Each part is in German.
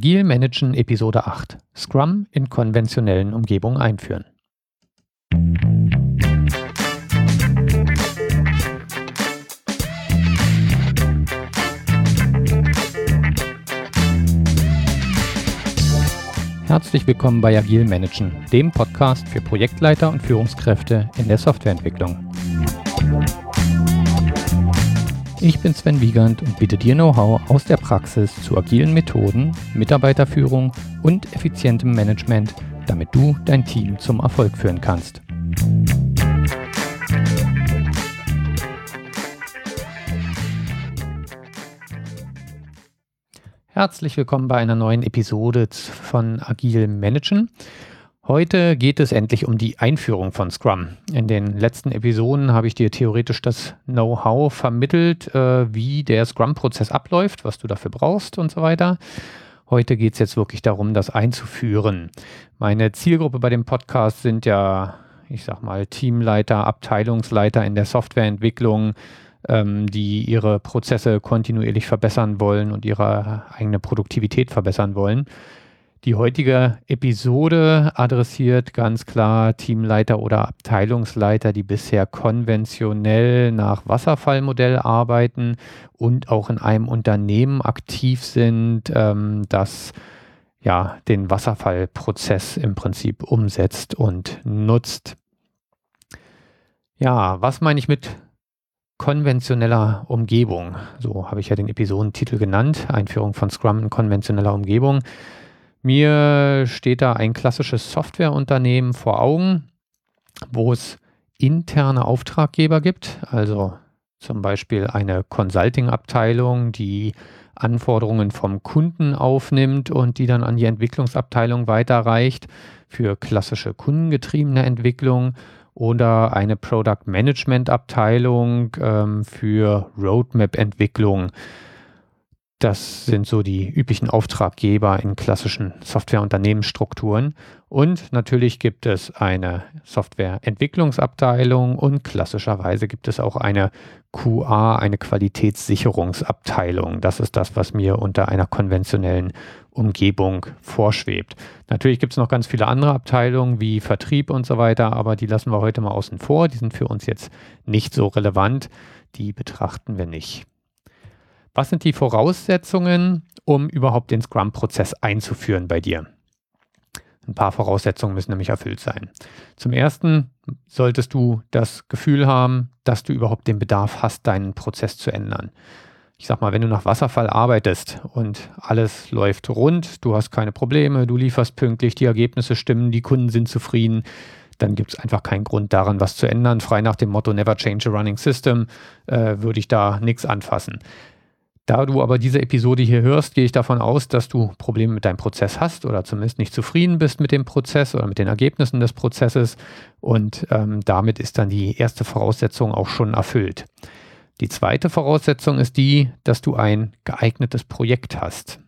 Agil Managen Episode 8 Scrum in konventionellen Umgebungen einführen. Herzlich willkommen bei Agil Managen, dem Podcast für Projektleiter und Führungskräfte in der Softwareentwicklung. Ich bin Sven Wiegand und biete dir Know-how aus der Praxis zu agilen Methoden, Mitarbeiterführung und effizientem Management, damit du dein Team zum Erfolg führen kannst. Herzlich willkommen bei einer neuen Episode von Agil Managen. Heute geht es endlich um die Einführung von Scrum. In den letzten Episoden habe ich dir theoretisch das Know-how vermittelt, äh, wie der Scrum-Prozess abläuft, was du dafür brauchst und so weiter. Heute geht es jetzt wirklich darum, das einzuführen. Meine Zielgruppe bei dem Podcast sind ja, ich sag mal, Teamleiter, Abteilungsleiter in der Softwareentwicklung, ähm, die ihre Prozesse kontinuierlich verbessern wollen und ihre eigene Produktivität verbessern wollen. Die heutige Episode adressiert ganz klar Teamleiter oder Abteilungsleiter, die bisher konventionell nach Wasserfallmodell arbeiten und auch in einem Unternehmen aktiv sind, ähm, das ja den Wasserfallprozess im Prinzip umsetzt und nutzt. Ja, was meine ich mit konventioneller Umgebung? So habe ich ja den Episodentitel genannt, Einführung von Scrum in konventioneller Umgebung. Mir steht da ein klassisches Softwareunternehmen vor Augen, wo es interne Auftraggeber gibt, also zum Beispiel eine Consulting-Abteilung, die Anforderungen vom Kunden aufnimmt und die dann an die Entwicklungsabteilung weiterreicht für klassische kundengetriebene Entwicklung oder eine Product Management Abteilung ähm, für Roadmap-Entwicklung. Das sind so die üblichen Auftraggeber in klassischen Softwareunternehmensstrukturen. Und natürlich gibt es eine Softwareentwicklungsabteilung und klassischerweise gibt es auch eine QA, eine Qualitätssicherungsabteilung. Das ist das, was mir unter einer konventionellen Umgebung vorschwebt. Natürlich gibt es noch ganz viele andere Abteilungen wie Vertrieb und so weiter, aber die lassen wir heute mal außen vor. Die sind für uns jetzt nicht so relevant. Die betrachten wir nicht. Was sind die Voraussetzungen, um überhaupt den Scrum-Prozess einzuführen bei dir? Ein paar Voraussetzungen müssen nämlich erfüllt sein. Zum ersten solltest du das Gefühl haben, dass du überhaupt den Bedarf hast, deinen Prozess zu ändern. Ich sag mal, wenn du nach Wasserfall arbeitest und alles läuft rund, du hast keine Probleme, du lieferst pünktlich, die Ergebnisse stimmen, die Kunden sind zufrieden, dann gibt es einfach keinen Grund daran, was zu ändern. Frei nach dem Motto Never change a running system äh, würde ich da nichts anfassen. Da du aber diese Episode hier hörst, gehe ich davon aus, dass du Probleme mit deinem Prozess hast oder zumindest nicht zufrieden bist mit dem Prozess oder mit den Ergebnissen des Prozesses. Und ähm, damit ist dann die erste Voraussetzung auch schon erfüllt. Die zweite Voraussetzung ist die, dass du ein geeignetes Projekt hast.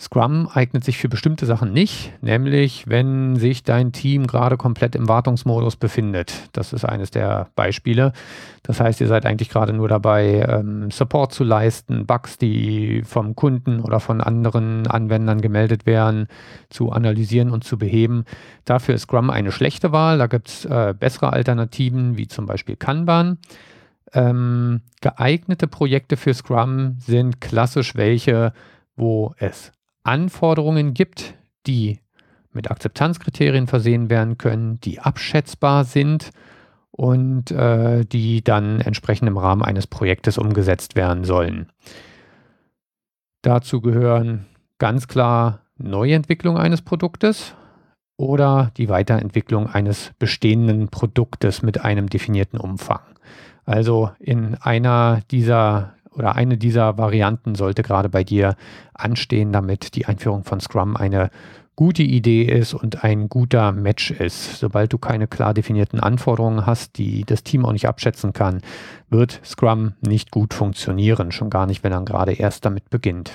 Scrum eignet sich für bestimmte Sachen nicht, nämlich wenn sich dein Team gerade komplett im Wartungsmodus befindet. Das ist eines der Beispiele. Das heißt, ihr seid eigentlich gerade nur dabei, ähm, Support zu leisten, Bugs, die vom Kunden oder von anderen Anwendern gemeldet werden, zu analysieren und zu beheben. Dafür ist Scrum eine schlechte Wahl. Da gibt es äh, bessere Alternativen, wie zum Beispiel Kanban. Ähm, geeignete Projekte für Scrum sind klassisch welche, wo es Anforderungen gibt, die mit Akzeptanzkriterien versehen werden können, die abschätzbar sind und äh, die dann entsprechend im Rahmen eines Projektes umgesetzt werden sollen. Dazu gehören ganz klar Neuentwicklung eines Produktes oder die Weiterentwicklung eines bestehenden Produktes mit einem definierten Umfang. Also in einer dieser oder eine dieser Varianten sollte gerade bei dir anstehen, damit die Einführung von Scrum eine gute Idee ist und ein guter Match ist. Sobald du keine klar definierten Anforderungen hast, die das Team auch nicht abschätzen kann, wird Scrum nicht gut funktionieren, schon gar nicht, wenn er gerade erst damit beginnt.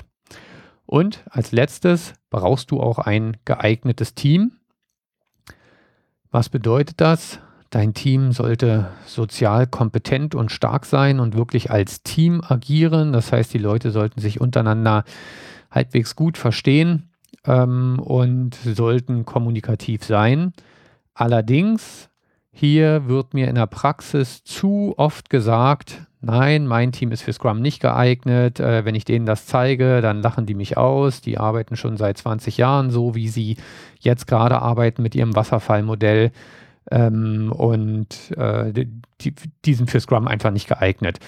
Und als letztes brauchst du auch ein geeignetes Team. Was bedeutet das? Dein Team sollte sozial kompetent und stark sein und wirklich als Team agieren. Das heißt, die Leute sollten sich untereinander halbwegs gut verstehen ähm, und sollten kommunikativ sein. Allerdings, hier wird mir in der Praxis zu oft gesagt, nein, mein Team ist für Scrum nicht geeignet. Äh, wenn ich denen das zeige, dann lachen die mich aus. Die arbeiten schon seit 20 Jahren so, wie sie jetzt gerade arbeiten mit ihrem Wasserfallmodell. Ähm, und äh, die, die sind für Scrum einfach nicht geeignet.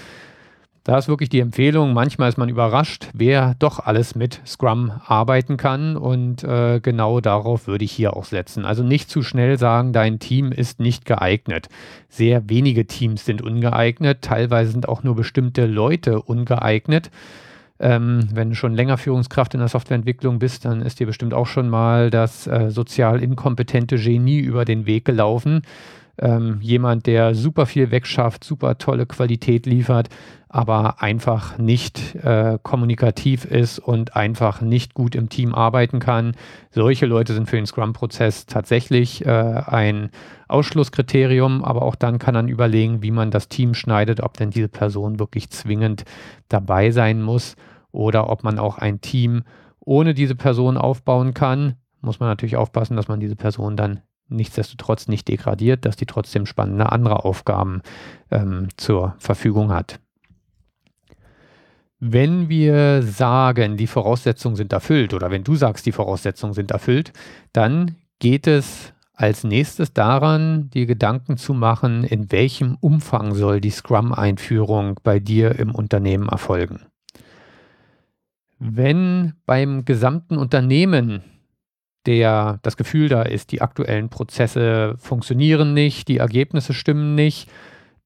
Da ist wirklich die Empfehlung, manchmal ist man überrascht, wer doch alles mit Scrum arbeiten kann und äh, genau darauf würde ich hier auch setzen. Also nicht zu schnell sagen, dein Team ist nicht geeignet. Sehr wenige Teams sind ungeeignet, teilweise sind auch nur bestimmte Leute ungeeignet. Ähm, wenn du schon länger Führungskraft in der Softwareentwicklung bist, dann ist dir bestimmt auch schon mal das äh, sozial inkompetente Genie über den Weg gelaufen. Ähm, jemand, der super viel wegschafft, super tolle Qualität liefert, aber einfach nicht äh, kommunikativ ist und einfach nicht gut im Team arbeiten kann. Solche Leute sind für den Scrum-Prozess tatsächlich äh, ein Ausschlusskriterium, aber auch dann kann man überlegen, wie man das Team schneidet, ob denn diese Person wirklich zwingend dabei sein muss oder ob man auch ein Team ohne diese Person aufbauen kann. Muss man natürlich aufpassen, dass man diese Person dann nichtsdestotrotz nicht degradiert, dass die trotzdem spannende andere Aufgaben ähm, zur Verfügung hat. Wenn wir sagen, die Voraussetzungen sind erfüllt oder wenn du sagst, die Voraussetzungen sind erfüllt, dann geht es als nächstes daran, dir Gedanken zu machen, in welchem Umfang soll die Scrum-Einführung bei dir im Unternehmen erfolgen. Wenn beim gesamten Unternehmen der, das Gefühl da ist, die aktuellen Prozesse funktionieren nicht, die Ergebnisse stimmen nicht,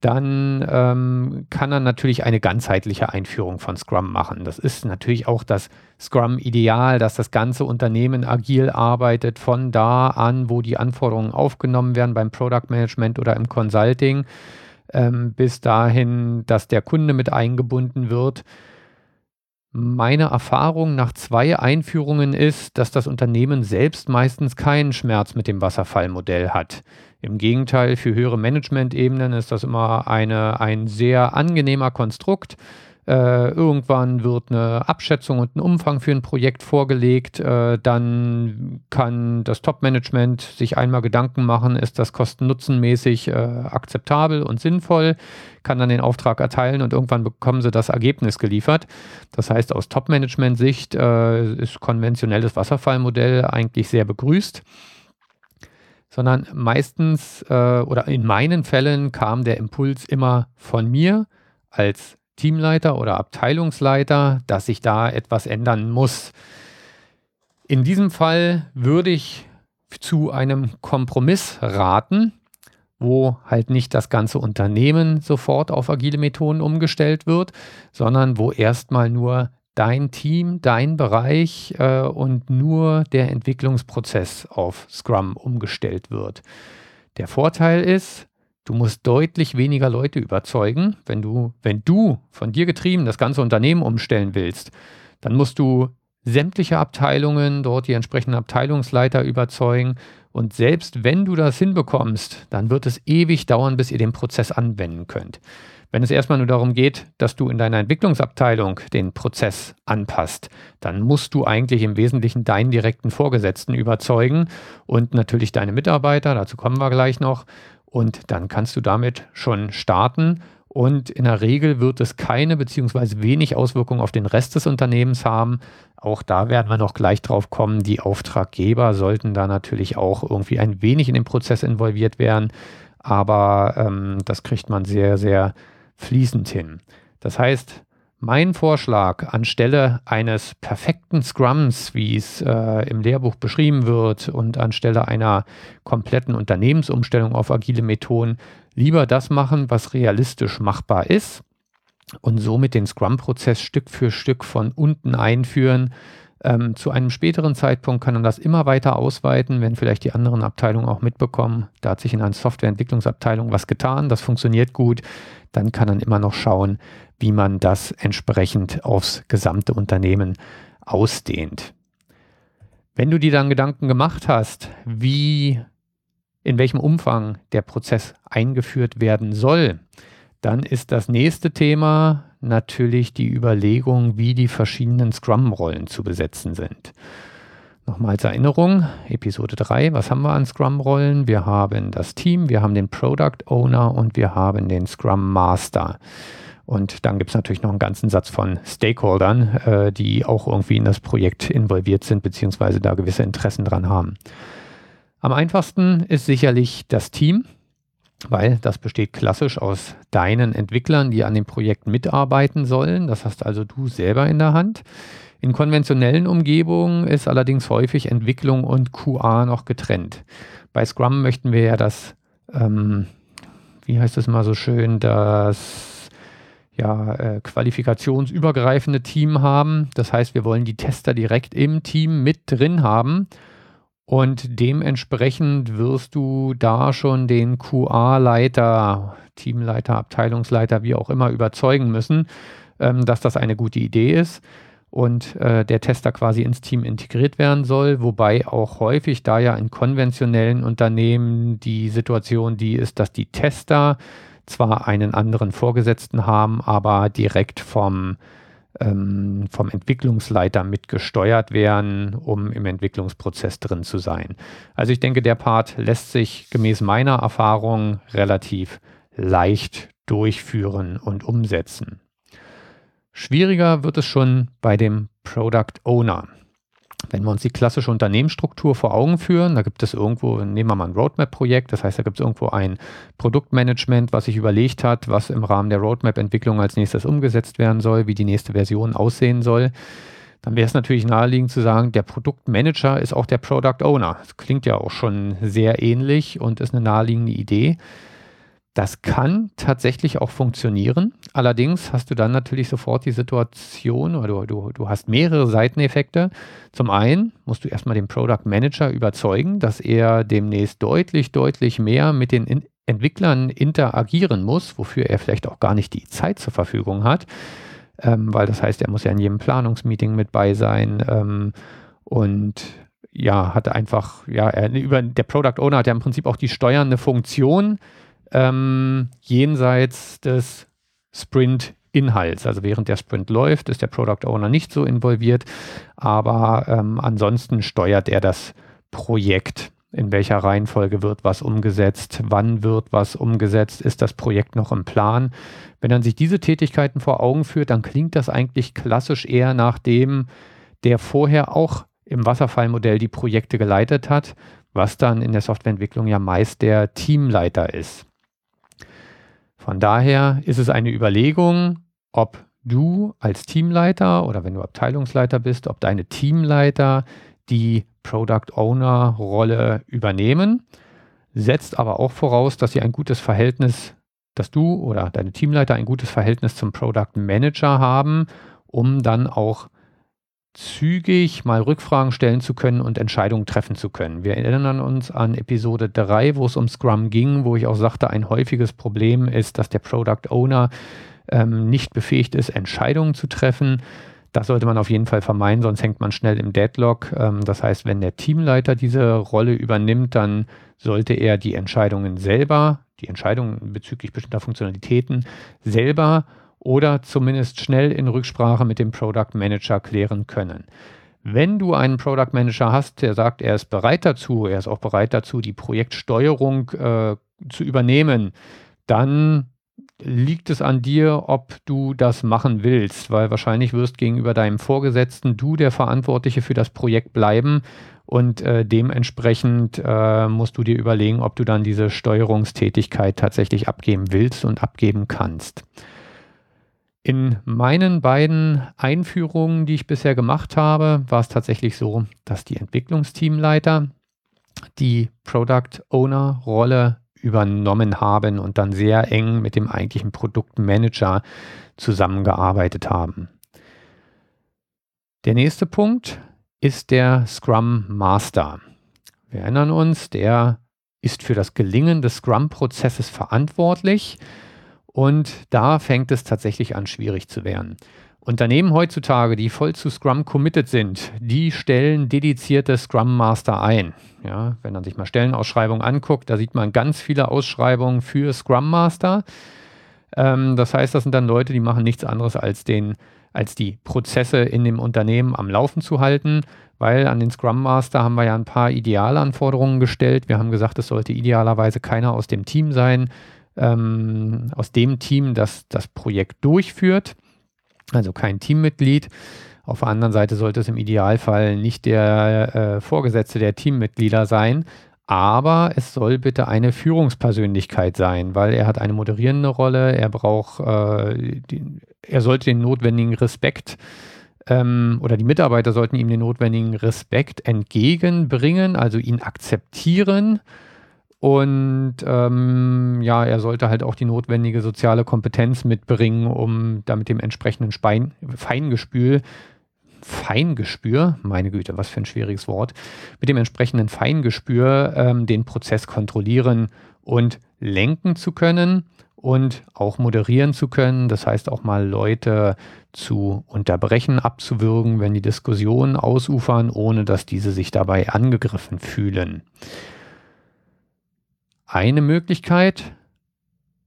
dann ähm, kann er natürlich eine ganzheitliche Einführung von Scrum machen. Das ist natürlich auch das Scrum-Ideal, dass das ganze Unternehmen agil arbeitet, von da an, wo die Anforderungen aufgenommen werden beim Product Management oder im Consulting, ähm, bis dahin, dass der Kunde mit eingebunden wird. Meine Erfahrung nach zwei Einführungen ist, dass das Unternehmen selbst meistens keinen Schmerz mit dem Wasserfallmodell hat. Im Gegenteil, für höhere Management-Ebenen ist das immer eine, ein sehr angenehmer Konstrukt. Äh, irgendwann wird eine Abschätzung und ein Umfang für ein Projekt vorgelegt. Äh, dann kann das Top-Management sich einmal Gedanken machen, ist das kosten-nutzen-mäßig äh, akzeptabel und sinnvoll, kann dann den Auftrag erteilen und irgendwann bekommen sie das Ergebnis geliefert. Das heißt, aus Top-Management-Sicht äh, ist konventionelles Wasserfallmodell eigentlich sehr begrüßt sondern meistens äh, oder in meinen Fällen kam der Impuls immer von mir als Teamleiter oder Abteilungsleiter, dass sich da etwas ändern muss. In diesem Fall würde ich zu einem Kompromiss raten, wo halt nicht das ganze Unternehmen sofort auf agile Methoden umgestellt wird, sondern wo erstmal nur dein Team, dein Bereich äh, und nur der Entwicklungsprozess auf Scrum umgestellt wird. Der Vorteil ist, du musst deutlich weniger Leute überzeugen. Wenn du, wenn du von dir getrieben das ganze Unternehmen umstellen willst, dann musst du sämtliche Abteilungen, dort die entsprechenden Abteilungsleiter überzeugen. Und selbst wenn du das hinbekommst, dann wird es ewig dauern, bis ihr den Prozess anwenden könnt. Wenn es erstmal nur darum geht, dass du in deiner Entwicklungsabteilung den Prozess anpasst, dann musst du eigentlich im Wesentlichen deinen direkten Vorgesetzten überzeugen und natürlich deine Mitarbeiter, dazu kommen wir gleich noch. Und dann kannst du damit schon starten. Und in der Regel wird es keine beziehungsweise wenig Auswirkungen auf den Rest des Unternehmens haben. Auch da werden wir noch gleich drauf kommen. Die Auftraggeber sollten da natürlich auch irgendwie ein wenig in den Prozess involviert werden. Aber ähm, das kriegt man sehr, sehr fließend hin. Das heißt, mein Vorschlag anstelle eines perfekten Scrums, wie es äh, im Lehrbuch beschrieben wird, und anstelle einer kompletten Unternehmensumstellung auf agile Methoden, lieber das machen, was realistisch machbar ist und somit den Scrum-Prozess Stück für Stück von unten einführen, ähm, zu einem späteren Zeitpunkt kann man das immer weiter ausweiten, wenn vielleicht die anderen Abteilungen auch mitbekommen, da hat sich in einer Softwareentwicklungsabteilung was getan, das funktioniert gut, dann kann man immer noch schauen, wie man das entsprechend aufs gesamte Unternehmen ausdehnt. Wenn du dir dann Gedanken gemacht hast, wie, in welchem Umfang der Prozess eingeführt werden soll, dann ist das nächste Thema natürlich die Überlegung, wie die verschiedenen Scrum-Rollen zu besetzen sind. Nochmal als Erinnerung, Episode 3, was haben wir an Scrum-Rollen? Wir haben das Team, wir haben den Product Owner und wir haben den Scrum Master. Und dann gibt es natürlich noch einen ganzen Satz von Stakeholdern, äh, die auch irgendwie in das Projekt involviert sind, beziehungsweise da gewisse Interessen dran haben. Am einfachsten ist sicherlich das Team, weil das besteht klassisch aus deinen Entwicklern, die an dem Projekt mitarbeiten sollen. Das hast also du selber in der Hand. In konventionellen Umgebungen ist allerdings häufig Entwicklung und QA noch getrennt. Bei Scrum möchten wir ja das, ähm, wie heißt es mal so schön, das ja, äh, qualifikationsübergreifende Team haben. Das heißt, wir wollen die Tester direkt im Team mit drin haben. Und dementsprechend wirst du da schon den QA-Leiter, Teamleiter, Abteilungsleiter, wie auch immer, überzeugen müssen, ähm, dass das eine gute Idee ist und äh, der Tester quasi ins Team integriert werden soll, wobei auch häufig da ja in konventionellen Unternehmen die Situation die ist, dass die Tester zwar einen anderen Vorgesetzten haben, aber direkt vom, ähm, vom Entwicklungsleiter mitgesteuert werden, um im Entwicklungsprozess drin zu sein. Also ich denke, der Part lässt sich gemäß meiner Erfahrung relativ leicht durchführen und umsetzen. Schwieriger wird es schon bei dem Product Owner. Wenn wir uns die klassische Unternehmensstruktur vor Augen führen, da gibt es irgendwo, nehmen wir mal ein Roadmap-Projekt, das heißt, da gibt es irgendwo ein Produktmanagement, was sich überlegt hat, was im Rahmen der Roadmap-Entwicklung als nächstes umgesetzt werden soll, wie die nächste Version aussehen soll. Dann wäre es natürlich naheliegend zu sagen, der Produktmanager ist auch der Product Owner. Das klingt ja auch schon sehr ähnlich und ist eine naheliegende Idee. Das kann tatsächlich auch funktionieren. Allerdings hast du dann natürlich sofort die Situation oder du, du, du hast mehrere Seiteneffekte. Zum einen musst du erstmal den Product Manager überzeugen, dass er demnächst deutlich, deutlich mehr mit den in Entwicklern interagieren muss, wofür er vielleicht auch gar nicht die Zeit zur Verfügung hat. Ähm, weil das heißt, er muss ja in jedem Planungsmeeting mit bei sein ähm, und ja, hat einfach, ja, er, über, der Product Owner hat ja im Prinzip auch die steuernde Funktion ähm, jenseits des Sprint-Inhalts. Also während der Sprint läuft, ist der Product Owner nicht so involviert, aber ähm, ansonsten steuert er das Projekt. In welcher Reihenfolge wird was umgesetzt? Wann wird was umgesetzt? Ist das Projekt noch im Plan? Wenn man sich diese Tätigkeiten vor Augen führt, dann klingt das eigentlich klassisch eher nach dem, der vorher auch im Wasserfallmodell die Projekte geleitet hat, was dann in der Softwareentwicklung ja meist der Teamleiter ist. Von daher ist es eine Überlegung, ob du als Teamleiter oder wenn du Abteilungsleiter bist, ob deine Teamleiter die Product Owner Rolle übernehmen, setzt aber auch voraus, dass sie ein gutes Verhältnis, dass du oder deine Teamleiter ein gutes Verhältnis zum Product Manager haben, um dann auch zügig mal Rückfragen stellen zu können und Entscheidungen treffen zu können. Wir erinnern uns an Episode 3, wo es um Scrum ging, wo ich auch sagte, ein häufiges Problem ist, dass der Product Owner ähm, nicht befähigt ist, Entscheidungen zu treffen. Das sollte man auf jeden Fall vermeiden, sonst hängt man schnell im Deadlock. Ähm, das heißt, wenn der Teamleiter diese Rolle übernimmt, dann sollte er die Entscheidungen selber, die Entscheidungen bezüglich bestimmter Funktionalitäten selber oder zumindest schnell in Rücksprache mit dem Product Manager klären können. Wenn du einen Product Manager hast, der sagt, er ist bereit dazu, er ist auch bereit dazu, die Projektsteuerung äh, zu übernehmen, dann liegt es an dir, ob du das machen willst, weil wahrscheinlich wirst gegenüber deinem Vorgesetzten du der Verantwortliche für das Projekt bleiben und äh, dementsprechend äh, musst du dir überlegen, ob du dann diese Steuerungstätigkeit tatsächlich abgeben willst und abgeben kannst. In meinen beiden Einführungen, die ich bisher gemacht habe, war es tatsächlich so, dass die Entwicklungsteamleiter die Product Owner Rolle übernommen haben und dann sehr eng mit dem eigentlichen Produktmanager zusammengearbeitet haben. Der nächste Punkt ist der Scrum Master. Wir erinnern uns, der ist für das Gelingen des Scrum-Prozesses verantwortlich und da fängt es tatsächlich an, schwierig zu werden. Unternehmen heutzutage, die voll zu Scrum committed sind, die stellen dedizierte Scrum Master ein. Ja, wenn man sich mal Stellenausschreibungen anguckt, da sieht man ganz viele Ausschreibungen für Scrum Master. Ähm, das heißt, das sind dann Leute, die machen nichts anderes als den als die Prozesse in dem Unternehmen am Laufen zu halten, weil an den Scrum Master haben wir ja ein paar Idealanforderungen gestellt. Wir haben gesagt, es sollte idealerweise keiner aus dem Team sein, ähm, aus dem Team, das das Projekt durchführt, also kein Teammitglied. Auf der anderen Seite sollte es im Idealfall nicht der äh, Vorgesetzte der Teammitglieder sein, aber es soll bitte eine Führungspersönlichkeit sein, weil er hat eine moderierende Rolle, er braucht, äh, die, er sollte den notwendigen Respekt ähm, oder die Mitarbeiter sollten ihm den notwendigen Respekt entgegenbringen, also ihn akzeptieren und ähm, ja, er sollte halt auch die notwendige soziale Kompetenz mitbringen, um da mit dem entsprechenden Spein, Feingespür, Feingespür, meine Güte, was für ein schwieriges Wort, mit dem entsprechenden Feingespür ähm, den Prozess kontrollieren und lenken zu können und auch moderieren zu können. Das heißt auch mal Leute zu unterbrechen, abzuwürgen, wenn die Diskussionen ausufern, ohne dass diese sich dabei angegriffen fühlen. Eine Möglichkeit,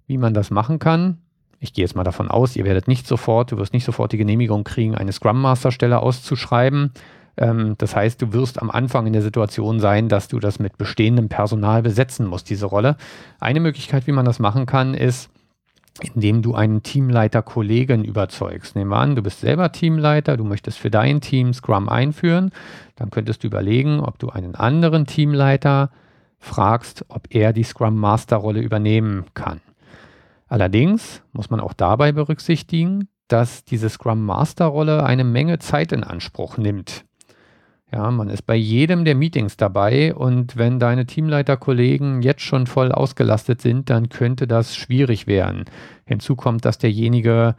wie man das machen kann, ich gehe jetzt mal davon aus, ihr werdet nicht sofort, du wirst nicht sofort die Genehmigung kriegen, eine Scrum Master Stelle auszuschreiben. Ähm, das heißt, du wirst am Anfang in der Situation sein, dass du das mit bestehendem Personal besetzen musst, diese Rolle. Eine Möglichkeit, wie man das machen kann, ist, indem du einen Teamleiter-Kollegen überzeugst. Nehmen wir an, du bist selber Teamleiter, du möchtest für dein Team Scrum einführen. Dann könntest du überlegen, ob du einen anderen Teamleiter fragst, ob er die Scrum Master Rolle übernehmen kann. Allerdings muss man auch dabei berücksichtigen, dass diese Scrum Master Rolle eine Menge Zeit in Anspruch nimmt. Ja, man ist bei jedem der Meetings dabei und wenn deine Teamleiterkollegen jetzt schon voll ausgelastet sind, dann könnte das schwierig werden. Hinzu kommt, dass derjenige,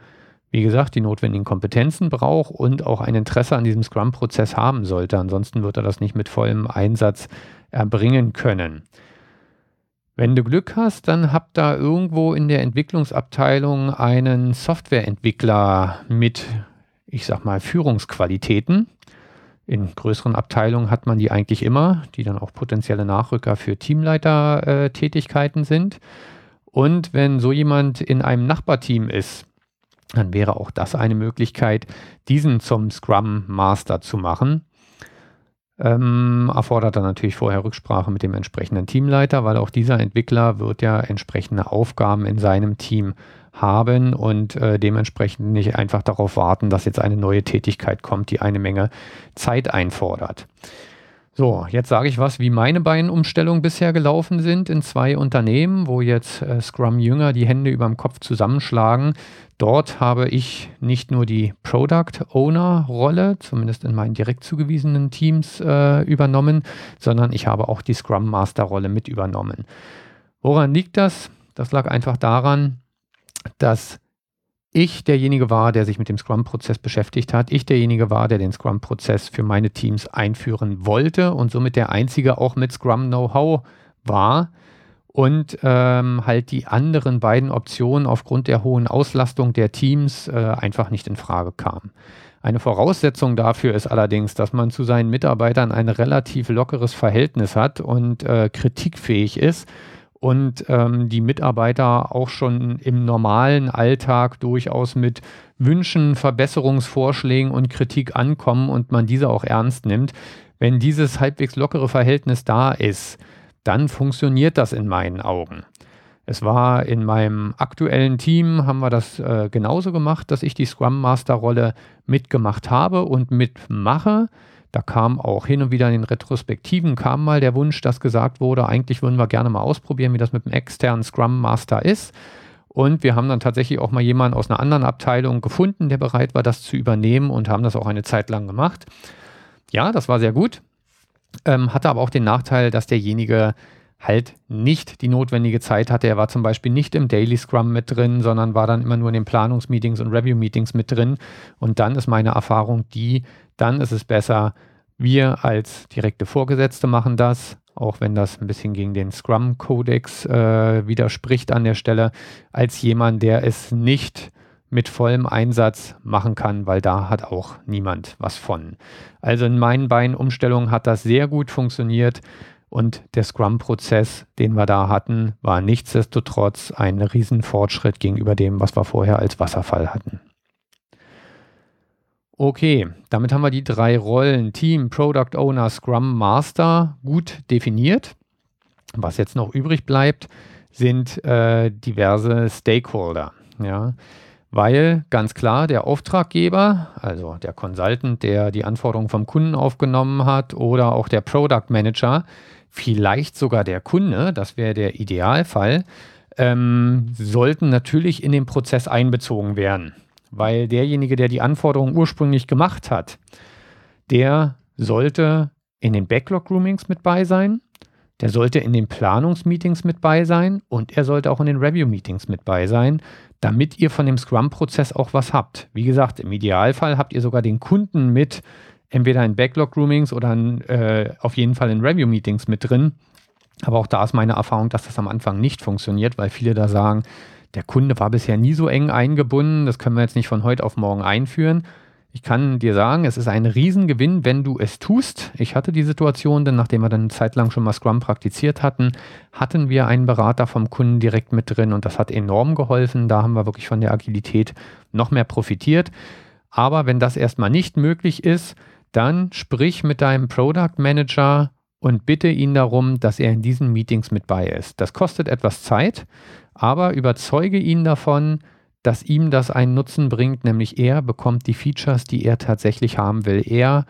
wie gesagt, die notwendigen Kompetenzen braucht und auch ein Interesse an diesem Scrum-Prozess haben sollte. Ansonsten wird er das nicht mit vollem Einsatz erbringen können. Wenn du Glück hast, dann habt da irgendwo in der Entwicklungsabteilung einen Softwareentwickler mit, ich sag mal, Führungsqualitäten. In größeren Abteilungen hat man die eigentlich immer, die dann auch potenzielle Nachrücker für Teamleitertätigkeiten äh, sind. Und wenn so jemand in einem Nachbarteam ist, dann wäre auch das eine Möglichkeit, diesen zum Scrum Master zu machen. Ähm, erfordert dann natürlich vorher Rücksprache mit dem entsprechenden Teamleiter, weil auch dieser Entwickler wird ja entsprechende Aufgaben in seinem Team haben und äh, dementsprechend nicht einfach darauf warten, dass jetzt eine neue Tätigkeit kommt, die eine Menge Zeit einfordert. So, jetzt sage ich was, wie meine beiden Umstellungen bisher gelaufen sind in zwei Unternehmen, wo jetzt äh, Scrum-Jünger die Hände über dem Kopf zusammenschlagen. Dort habe ich nicht nur die Product Owner-Rolle, zumindest in meinen direkt zugewiesenen Teams, äh, übernommen, sondern ich habe auch die Scrum Master-Rolle mit übernommen. Woran liegt das? Das lag einfach daran, dass ich derjenige war, der sich mit dem Scrum-Prozess beschäftigt hat. Ich derjenige war, der den Scrum-Prozess für meine Teams einführen wollte und somit der einzige auch mit Scrum-Know-how war und ähm, halt die anderen beiden Optionen aufgrund der hohen Auslastung der Teams äh, einfach nicht in Frage kamen. Eine Voraussetzung dafür ist allerdings, dass man zu seinen Mitarbeitern ein relativ lockeres Verhältnis hat und äh, kritikfähig ist und ähm, die Mitarbeiter auch schon im normalen Alltag durchaus mit Wünschen, Verbesserungsvorschlägen und Kritik ankommen und man diese auch ernst nimmt. Wenn dieses halbwegs lockere Verhältnis da ist, dann funktioniert das in meinen Augen. Es war in meinem aktuellen Team, haben wir das äh, genauso gemacht, dass ich die Scrum Master Rolle mitgemacht habe und mitmache. Da kam auch hin und wieder in den Retrospektiven kam mal der Wunsch, dass gesagt wurde, eigentlich würden wir gerne mal ausprobieren, wie das mit dem externen Scrum Master ist. Und wir haben dann tatsächlich auch mal jemanden aus einer anderen Abteilung gefunden, der bereit war, das zu übernehmen und haben das auch eine Zeit lang gemacht. Ja, das war sehr gut. Ähm, hatte aber auch den Nachteil, dass derjenige halt nicht die notwendige Zeit hatte. Er war zum Beispiel nicht im Daily Scrum mit drin, sondern war dann immer nur in den Planungsmeetings und Review-Meetings mit drin. Und dann ist meine Erfahrung die, dann ist es besser, wir als direkte Vorgesetzte machen das, auch wenn das ein bisschen gegen den Scrum-Kodex äh, widerspricht an der Stelle, als jemand, der es nicht mit vollem Einsatz machen kann, weil da hat auch niemand was von. Also in meinen beiden Umstellungen hat das sehr gut funktioniert Und der Scrum-Prozess, den wir da hatten, war nichtsdestotrotz ein Riesenfortschritt gegenüber dem, was wir vorher als Wasserfall hatten. Okay, damit haben wir die drei Rollen Team, Product Owner, Scrum Master gut definiert. Was jetzt noch übrig bleibt, sind äh, diverse Stakeholder. Ja, weil ganz klar der Auftraggeber, also der Consultant, der die Anforderungen vom Kunden aufgenommen hat, oder auch der Product Manager, vielleicht sogar der Kunde, das wäre der Idealfall, ähm, sollten natürlich in den Prozess einbezogen werden weil derjenige, der die Anforderungen ursprünglich gemacht hat, der sollte in den Backlog-Groomings mit bei sein, der sollte in den Planungsmeetings mit bei sein und er sollte auch in den Review-Meetings mit bei sein, damit ihr von dem Scrum-Prozess auch was habt. Wie gesagt, im Idealfall habt ihr sogar den Kunden mit, entweder in Backlog-Groomings oder in, äh, auf jeden Fall in Review-Meetings mit drin. Aber auch da ist meine Erfahrung, dass das am Anfang nicht funktioniert, weil viele da sagen, der Kunde war bisher nie so eng eingebunden, das können wir jetzt nicht von heute auf morgen einführen. Ich kann dir sagen, es ist ein Riesengewinn, wenn du es tust. Ich hatte die Situation, denn nachdem wir dann eine Zeit lang schon mal Scrum praktiziert hatten, hatten wir einen Berater vom Kunden direkt mit drin und das hat enorm geholfen. Da haben wir wirklich von der Agilität noch mehr profitiert. Aber wenn das erstmal nicht möglich ist, dann sprich mit deinem Product Manager und bitte ihn darum, dass er in diesen Meetings mit bei ist. Das kostet etwas Zeit, aber überzeuge ihn davon, dass ihm das einen Nutzen bringt, nämlich er bekommt die Features, die er tatsächlich haben will. Er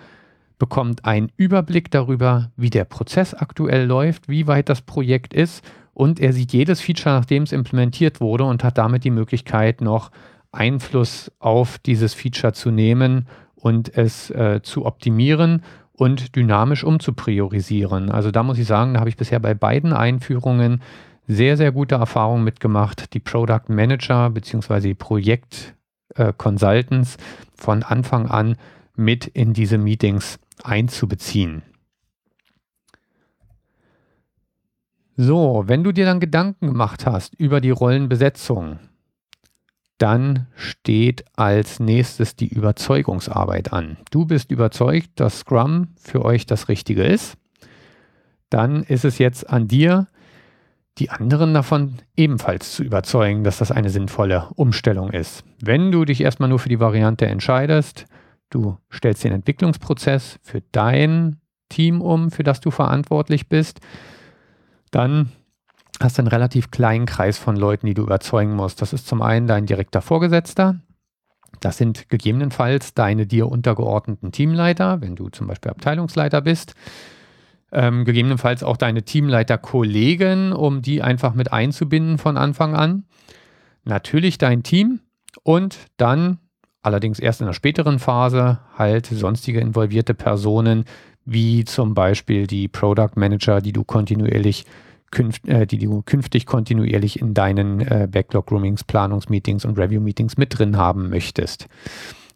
bekommt einen Überblick darüber, wie der Prozess aktuell läuft, wie weit das Projekt ist und er sieht jedes Feature, nachdem es implementiert wurde und hat damit die Möglichkeit, noch Einfluss auf dieses Feature zu nehmen und es äh, zu optimieren und dynamisch umzupriorisieren. Also da muss ich sagen, da habe ich bisher bei beiden Einführungen sehr, sehr gute Erfahrungen mitgemacht, die Product Manager bzw. Projekt äh, Consultants von Anfang an mit in diese Meetings einzubeziehen. So, wenn du dir dann Gedanken gemacht hast über die Rollenbesetzung, dann steht als nächstes die Überzeugungsarbeit an. Du bist überzeugt, dass Scrum für euch das Richtige ist. Dann ist es jetzt an dir, die anderen davon ebenfalls zu überzeugen, dass das eine sinnvolle Umstellung ist. Wenn du dich erstmal nur für die Variante entscheidest, du stellst den Entwicklungsprozess für dein Team um, für das du verantwortlich bist, dann hast einen relativ kleinen Kreis von Leuten, die du überzeugen musst. Das ist zum einen dein direkter Vorgesetzter. Das sind gegebenenfalls deine dir untergeordneten Teamleiter, wenn du zum Beispiel Abteilungsleiter bist ähm, gegebenenfalls auch deine Teamleiter-Kollegen, um die einfach mit einzubinden von Anfang an. Natürlich dein Team und dann allerdings erst in der späteren Phase halt sonstige involvierte Personen, wie zum Beispiel die Product Manager, die du kontinuierlich künft, äh, die du künftig kontinuierlich in deinen äh, Backlog-Groomings, Planungsmeetings und Review-Meetings mit drin haben möchtest.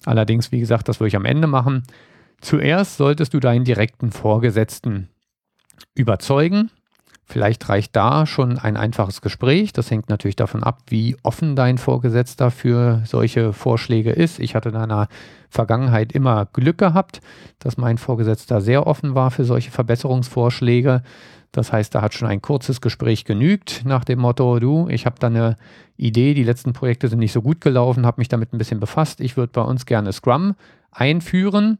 Allerdings, wie gesagt, das würde ich am Ende machen. Zuerst solltest du deinen direkten Vorgesetzten überzeugen. Vielleicht reicht da schon ein einfaches Gespräch. Das hängt natürlich davon ab, wie offen dein Vorgesetzter für solche Vorschläge ist. Ich hatte in einer Vergangenheit immer Glück gehabt, dass mein Vorgesetzter sehr offen war für solche Verbesserungsvorschläge. Das heißt, da hat schon ein kurzes Gespräch genügt nach dem Motto, du, ich habe da eine Idee, die letzten Projekte sind nicht so gut gelaufen, habe mich damit ein bisschen befasst. Ich würde bei uns gerne Scrum einführen.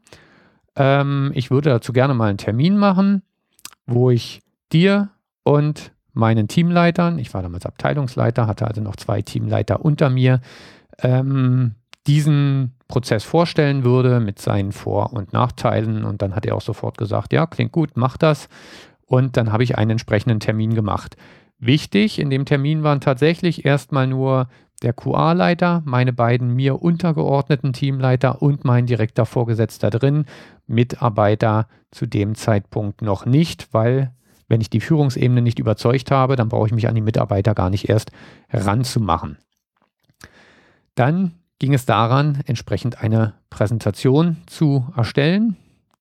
Ähm, ich würde dazu gerne mal einen Termin machen wo ich dir und meinen Teamleitern, ich war damals Abteilungsleiter, hatte also noch zwei Teamleiter unter mir, ähm, diesen Prozess vorstellen würde mit seinen Vor- und Nachteilen. Und dann hat er auch sofort gesagt, ja, klingt gut, mach das. Und dann habe ich einen entsprechenden Termin gemacht. Wichtig, in dem Termin waren tatsächlich erstmal nur der QA-Leiter, meine beiden mir untergeordneten Teamleiter und mein direkter Vorgesetzter drin. Mitarbeiter zu dem Zeitpunkt noch nicht, weil wenn ich die Führungsebene nicht überzeugt habe, dann brauche ich mich an die Mitarbeiter gar nicht erst ranzumachen. Dann ging es daran, entsprechend eine Präsentation zu erstellen.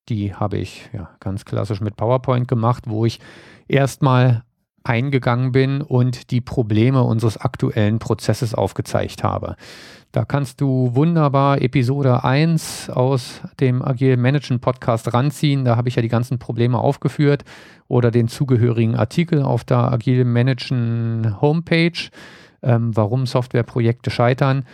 Die habe ich ja, ganz klassisch mit PowerPoint gemacht, wo ich erstmal eingegangen bin und die Probleme unseres aktuellen Prozesses aufgezeigt habe. Da kannst du wunderbar Episode 1 aus dem Agile Managen Podcast ranziehen. Da habe ich ja die ganzen Probleme aufgeführt oder den zugehörigen Artikel auf der Agile Managen Homepage, ähm, warum Softwareprojekte scheitern.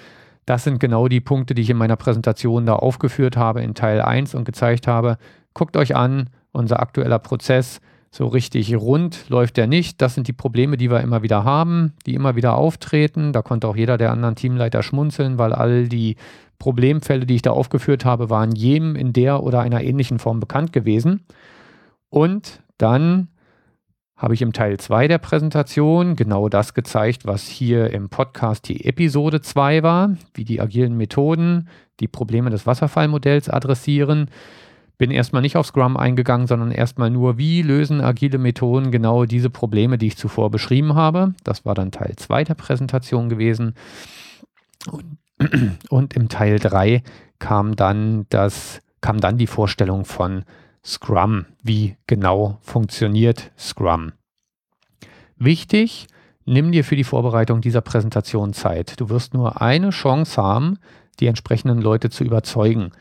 Das sind genau die Punkte, die ich in meiner Präsentation da aufgeführt habe in Teil 1 und gezeigt habe. Guckt euch an, unser aktueller Prozess so richtig rund läuft der nicht. Das sind die Probleme, die wir immer wieder haben, die immer wieder auftreten. Da konnte auch jeder der anderen Teamleiter schmunzeln, weil all die Problemfälle, die ich da aufgeführt habe, waren jedem in der oder einer ähnlichen Form bekannt gewesen. Und dann habe ich im Teil 2 der Präsentation genau das gezeigt, was hier im Podcast die Episode 2 war, wie die agilen Methoden die Probleme des Wasserfallmodells adressieren bin erstmal nicht auf Scrum eingegangen, sondern erstmal nur, wie lösen agile Methoden genau diese Probleme, die ich zuvor beschrieben habe. Das war dann Teil 2 der Präsentation gewesen. Und, und im Teil 3 kam dann das, kam dann die Vorstellung von Scrum. Wie genau funktioniert Scrum? Wichtig, nimm dir für die Vorbereitung dieser Präsentation Zeit. Du wirst nur eine Chance haben, die entsprechenden Leute zu überzeugen.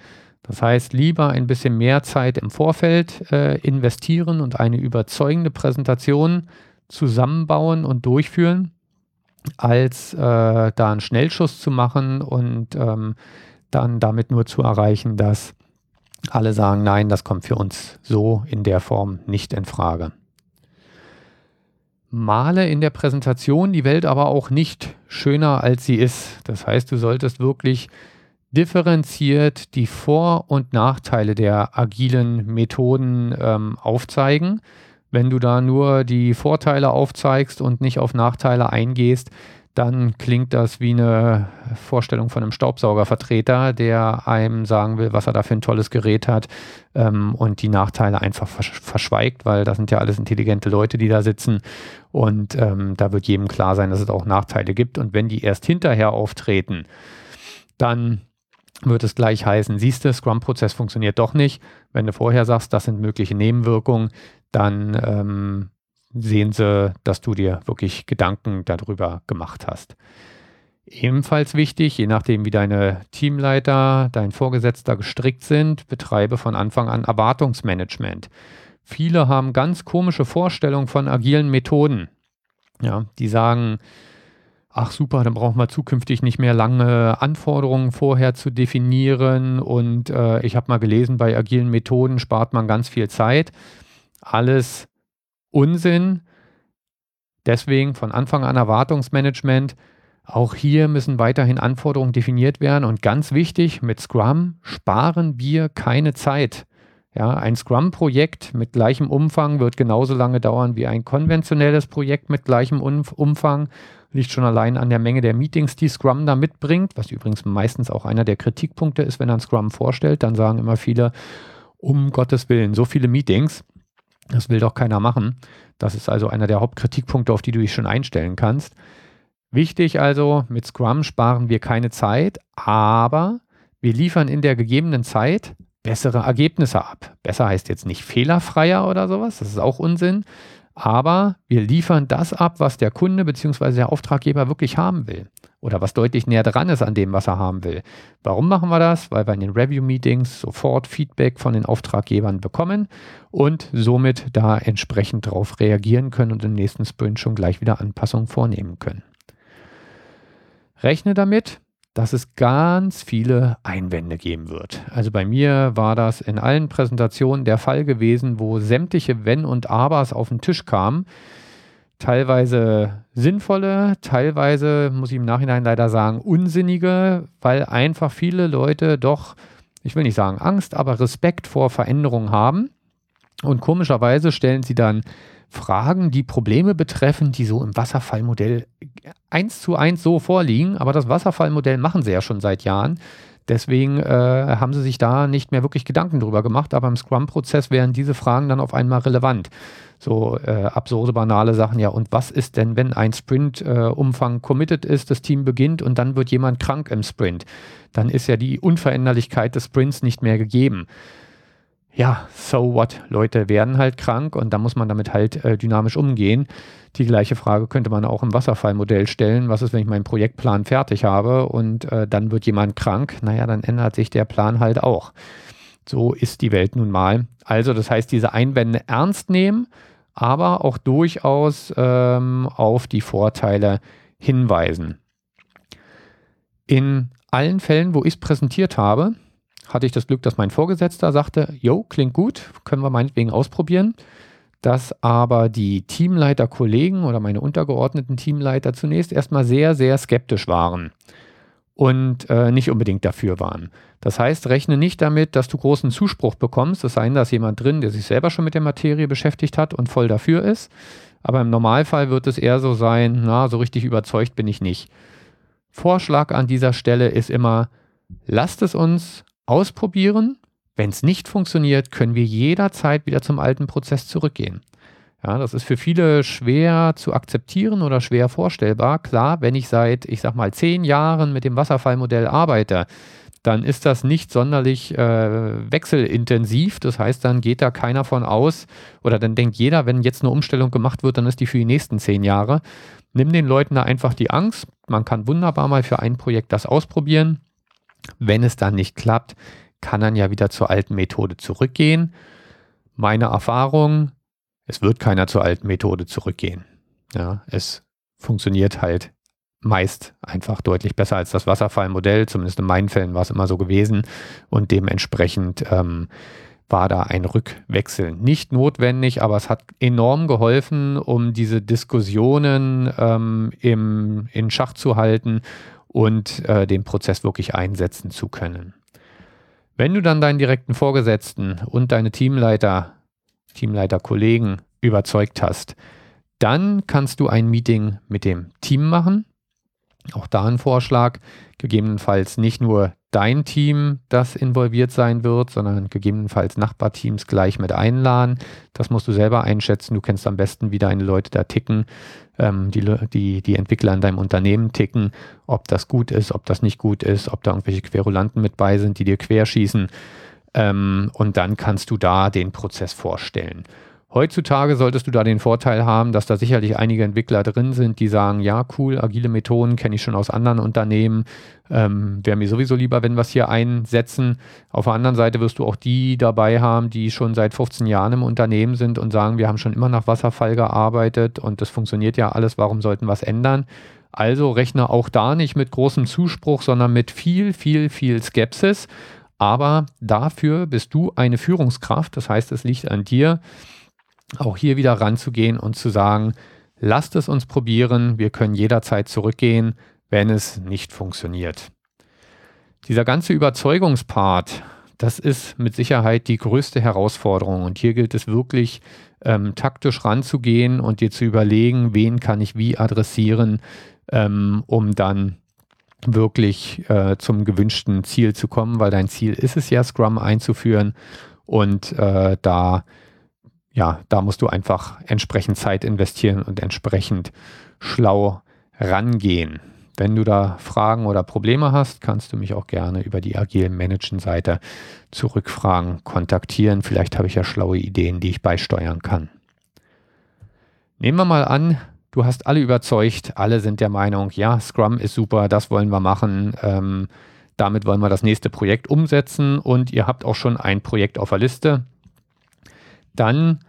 Das heißt, lieber ein bisschen mehr Zeit im Vorfeld äh, investieren und eine überzeugende Präsentation zusammenbauen und durchführen, als äh, da einen Schnellschuss zu machen und ähm, dann damit nur zu erreichen, dass alle sagen, nein, das kommt für uns so in der Form nicht in Frage. Male in der Präsentation die Welt aber auch nicht schöner, als sie ist. Das heißt, du solltest wirklich differenziert die Vor- und Nachteile der agilen Methoden ähm, aufzeigen. Wenn du da nur die Vorteile aufzeigst und nicht auf Nachteile eingehst, dann klingt das wie eine Vorstellung von einem Staubsaugervertreter, der einem sagen will, was er da für ein tolles Gerät hat ähm, und die Nachteile einfach verschweigt, weil das sind ja alles intelligente Leute, die da sitzen und ähm, da wird jedem klar sein, dass es auch Nachteile gibt und wenn die erst hinterher auftreten, dann wird es gleich heißen, siehst du, Scrum-Prozess funktioniert doch nicht. Wenn du vorher sagst, das sind mögliche Nebenwirkungen, dann ähm, sehen sie, dass du dir wirklich Gedanken darüber gemacht hast. Ebenfalls wichtig, je nachdem wie deine Teamleiter, dein Vorgesetzter gestrickt sind, betreibe von Anfang an Erwartungsmanagement. Viele haben ganz komische Vorstellungen von agilen Methoden. Ja, die sagen, ach super, dann brauchen wir zukünftig nicht mehr lange Anforderungen vorher zu definieren. Und äh, ich habe mal gelesen, bei agilen Methoden spart man ganz viel Zeit. Alles Unsinn. Deswegen von Anfang an Erwartungsmanagement. Auch hier müssen weiterhin Anforderungen definiert werden. Und ganz wichtig, mit Scrum sparen wir keine Zeit. Ja, ein Scrum-Projekt mit gleichem Umfang wird genauso lange dauern wie ein konventionelles Projekt mit gleichem Umfang. Liegt schon allein an der Menge der Meetings, die Scrum da mitbringt, was übrigens meistens auch einer der Kritikpunkte ist, wenn ein Scrum vorstellt. Dann sagen immer viele, um Gottes Willen, so viele Meetings, das will doch keiner machen. Das ist also einer der Hauptkritikpunkte, auf die du dich schon einstellen kannst. Wichtig also, mit Scrum sparen wir keine Zeit, aber wir liefern in der gegebenen Zeit bessere Ergebnisse ab. Besser heißt jetzt nicht fehlerfreier oder sowas, das ist auch Unsinn, aber wir liefern das ab, was der Kunde bzw. der Auftraggeber wirklich haben will oder was deutlich näher dran ist an dem, was er haben will. Warum machen wir das? Weil wir in den Review-Meetings sofort Feedback von den Auftraggebern bekommen und somit da entsprechend darauf reagieren können und im nächsten Sprint schon gleich wieder Anpassungen vornehmen können. Rechne damit, dass es ganz viele Einwände geben wird. Also bei mir war das in allen Präsentationen der Fall gewesen, wo sämtliche Wenn und Abers auf den Tisch kamen. Teilweise sinnvolle, teilweise, muss ich im Nachhinein leider sagen, unsinnige, weil einfach viele Leute doch, ich will nicht sagen Angst, aber Respekt vor Veränderungen haben. Und komischerweise stellen sie dann Fragen, die Probleme betreffen, die so im Wasserfallmodell eins zu eins so vorliegen. Aber das Wasserfallmodell machen sie ja schon seit Jahren. Deswegen äh, haben sie sich da nicht mehr wirklich Gedanken drüber gemacht. Aber im Scrum-Prozess wären diese Fragen dann auf einmal relevant. So äh, absurde, banale Sachen. Ja, und was ist denn, wenn ein Sprint-Umfang äh, committed ist, das Team beginnt und dann wird jemand krank im Sprint? Dann ist ja die Unveränderlichkeit des Sprints nicht mehr gegeben. Ja, so what, Leute werden halt krank und da muss man damit halt äh, dynamisch umgehen. Die gleiche Frage könnte man auch im Wasserfallmodell stellen. Was ist, wenn ich meinen Projektplan fertig habe und äh, dann wird jemand krank? Naja, dann ändert sich der Plan halt auch. So ist die Welt nun mal. Also, das heißt, diese Einwände ernst nehmen, aber auch durchaus ähm, auf die Vorteile hinweisen. In allen Fällen, wo ich es präsentiert habe, hatte ich das Glück, dass mein Vorgesetzter sagte, jo, klingt gut, können wir meinetwegen ausprobieren. Dass aber die Teamleiter, Kollegen oder meine untergeordneten Teamleiter zunächst erstmal sehr, sehr skeptisch waren und äh, nicht unbedingt dafür waren. Das heißt, rechne nicht damit, dass du großen Zuspruch bekommst. Es sei denn, da ist jemand drin, der sich selber schon mit der Materie beschäftigt hat und voll dafür ist. Aber im Normalfall wird es eher so sein, na, so richtig überzeugt bin ich nicht. Vorschlag an dieser Stelle ist immer, lasst es uns ausprobieren. Wenn es nicht funktioniert, können wir jederzeit wieder zum alten Prozess zurückgehen. Ja, das ist für viele schwer zu akzeptieren oder schwer vorstellbar. Klar, wenn ich seit, ich sag mal, zehn Jahren mit dem Wasserfallmodell arbeite, dann ist das nicht sonderlich äh, wechselintensiv. Das heißt, dann geht da keiner von aus oder dann denkt jeder, wenn jetzt eine Umstellung gemacht wird, dann ist die für die nächsten zehn Jahre. Nimm den Leuten da einfach die Angst. Man kann wunderbar mal für ein Projekt das ausprobieren. Wenn es dann nicht klappt, kann dann ja wieder zur alten Methode zurückgehen. Meine Erfahrung, es wird keiner zur alten Methode zurückgehen. Ja, es funktioniert halt meist einfach deutlich besser als das Wasserfallmodell. Zumindest in meinen Fällen war es immer so gewesen. Und dementsprechend ähm, war da ein Rückwechsel nicht notwendig, aber es hat enorm geholfen, um diese Diskussionen ähm, im, in Schach zu halten und äh, den Prozess wirklich einsetzen zu können. Wenn du dann deinen direkten Vorgesetzten und deine Teamleiter, Teamleiterkollegen überzeugt hast, dann kannst du ein Meeting mit dem Team machen. Auch da ein Vorschlag, gegebenenfalls nicht nur dein Team, das involviert sein wird, sondern gegebenenfalls Nachbarteams gleich mit einladen. Das musst du selber einschätzen. Du kennst am besten, wie deine Leute da ticken, ähm, die, die, die Entwickler in deinem Unternehmen ticken, ob das gut ist, ob das nicht gut ist, ob da irgendwelche Querulanten mit bei sind, die dir querschießen. Ähm, und dann kannst du da den Prozess vorstellen. Heutzutage solltest du da den Vorteil haben, dass da sicherlich einige Entwickler drin sind, die sagen, ja, cool, agile Methoden kenne ich schon aus anderen Unternehmen. Ähm, Wäre mir sowieso lieber, wenn wir es hier einsetzen. Auf der anderen Seite wirst du auch die dabei haben, die schon seit 15 Jahren im Unternehmen sind und sagen, wir haben schon immer nach Wasserfall gearbeitet und das funktioniert ja alles, warum sollten wir es ändern? Also rechne auch da nicht mit großem Zuspruch, sondern mit viel, viel, viel Skepsis. Aber dafür bist du eine Führungskraft. Das heißt, es liegt an dir, auch hier wieder ranzugehen und zu sagen, lasst es uns probieren, wir können jederzeit zurückgehen, wenn es nicht funktioniert. Dieser ganze Überzeugungspart, das ist mit Sicherheit die größte Herausforderung und hier gilt es wirklich ähm, taktisch ranzugehen und dir zu überlegen, wen kann ich wie adressieren, ähm, um dann wirklich äh, zum gewünschten Ziel zu kommen, weil dein Ziel ist es ja, Scrum einzuführen und äh, da ja, da musst du einfach entsprechend Zeit investieren und entsprechend schlau rangehen. Wenn du da Fragen oder Probleme hast, kannst du mich auch gerne über die Agile Managen Seite zurückfragen, kontaktieren. Vielleicht habe ich ja schlaue Ideen, die ich beisteuern kann. Nehmen wir mal an, du hast alle überzeugt, alle sind der Meinung, ja, Scrum ist super, das wollen wir machen. Ähm, damit wollen wir das nächste Projekt umsetzen und ihr habt auch schon ein Projekt auf der Liste dann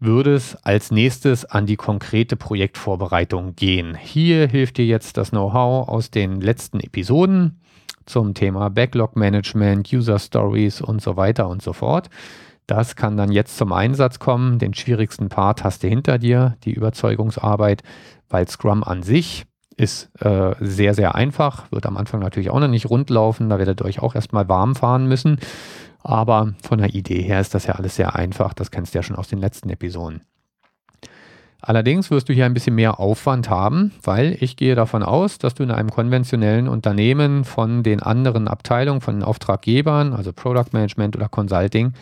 würde es als nächstes an die konkrete Projektvorbereitung gehen. Hier hilft dir jetzt das Know-how aus den letzten Episoden zum Thema Backlog Management, User Stories und so weiter und so fort. Das kann dann jetzt zum Einsatz kommen. Den schwierigsten Part hast du hinter dir, die Überzeugungsarbeit, weil Scrum an sich ist äh, sehr, sehr einfach. Wird am Anfang natürlich auch noch nicht rund laufen. Da werdet ihr euch auch erstmal warm fahren müssen. Aber von der Idee her ist das ja alles sehr einfach. Das kennst du ja schon aus den letzten Episoden. Allerdings wirst du hier ein bisschen mehr Aufwand haben, weil ich gehe davon aus, dass du in einem konventionellen Unternehmen von den anderen Abteilungen, von den Auftraggebern, also Product Management oder Consulting,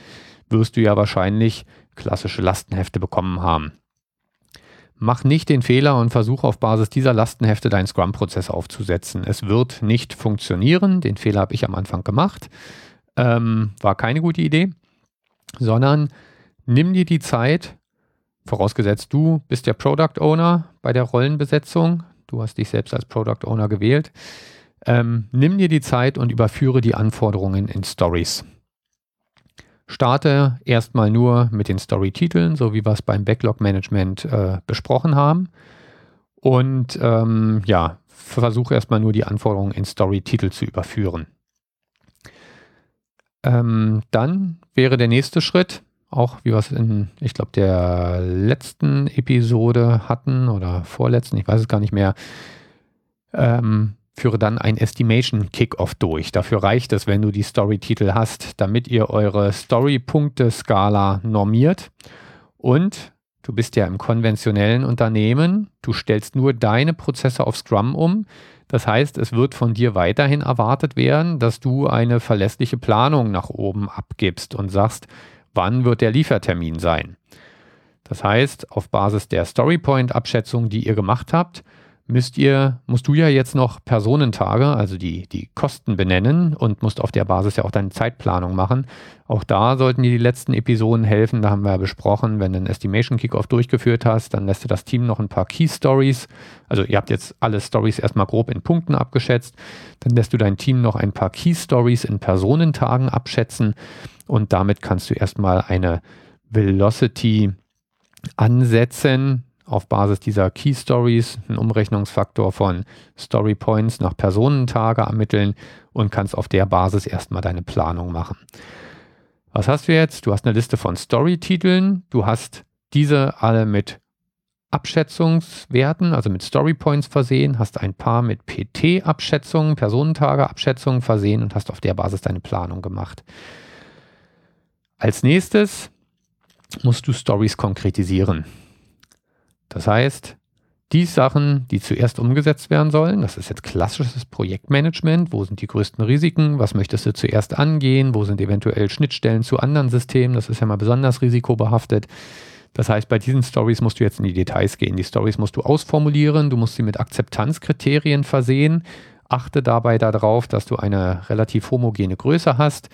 wirst du ja wahrscheinlich klassische Lastenhefte bekommen haben. Mach nicht den Fehler und versuche auf Basis dieser Lastenhefte deinen Scrum-Prozess aufzusetzen. Es wird nicht funktionieren. Den Fehler habe ich am Anfang gemacht. Ähm, war keine gute Idee. sondern nimm dir die Zeit, vorausgesetzt du bist der Product Owner bei der Rollenbesetzung, du hast dich selbst als Product Owner gewählt, ähm, nimm dir die Zeit und überführe die Anforderungen in Stories. Starte erstmal nur mit den Story-Titeln, so wie wir es beim Backlog-Management äh, besprochen haben. Und ähm, ja, versuche erstmal nur die Anforderungen in Story-Titel zu überführen. Ähm, dann wäre der nächste Schritt, auch wie wir es in, ich glaube, der letzten Episode hatten oder vorletzten, ich weiß es gar nicht mehr, ähm, führe dann ein Estimation Kickoff durch. Dafür reicht es, wenn du die Story-Titel hast, damit ihr eure Story-Punkte-Skala normiert. Und du bist ja im konventionellen Unternehmen, du stellst nur deine Prozesse auf Scrum um. Das heißt, es wird von dir weiterhin erwartet werden, dass du eine verlässliche Planung nach oben abgibst und sagst, wann wird der Liefertermin sein. Das heißt, auf Basis der Storypoint-Abschätzung, die ihr gemacht habt, müsst ihr, musst du ja jetzt noch Personentage, also die, die Kosten benennen und musst auf der Basis ja auch deine Zeitplanung machen. Auch da sollten dir die letzten Episoden helfen. Da haben wir ja besprochen, wenn du einen Estimation Kickoff durchgeführt hast, dann lässt du das Team noch ein paar Key Stories. Also ihr habt jetzt alle Stories erstmal grob in Punkten abgeschätzt. Dann lässt du dein Team noch ein paar Key Stories in Personentagen abschätzen und damit kannst du erstmal eine Velocity ansetzen, auf Basis dieser Key Stories einen Umrechnungsfaktor von Story Points nach Personentage ermitteln und kannst auf der Basis erstmal deine Planung machen. Was hast du jetzt? Du hast eine Liste von Story-Titeln. Du hast diese alle mit Abschätzungswerten, also mit Story Points versehen, hast ein paar mit PT-Abschätzungen, Personentage-Abschätzungen versehen und hast auf der Basis deine Planung gemacht. Als nächstes musst du Stories konkretisieren. Das heißt, die Sachen, die zuerst umgesetzt werden sollen, das ist jetzt klassisches Projektmanagement, wo sind die größten Risiken, was möchtest du zuerst angehen, wo sind eventuell Schnittstellen zu anderen Systemen, das ist ja mal besonders risikobehaftet. Das heißt, bei diesen Stories musst du jetzt in die Details gehen. Die Stories musst du ausformulieren, du musst sie mit Akzeptanzkriterien versehen. Achte dabei darauf, dass du eine relativ homogene Größe hast.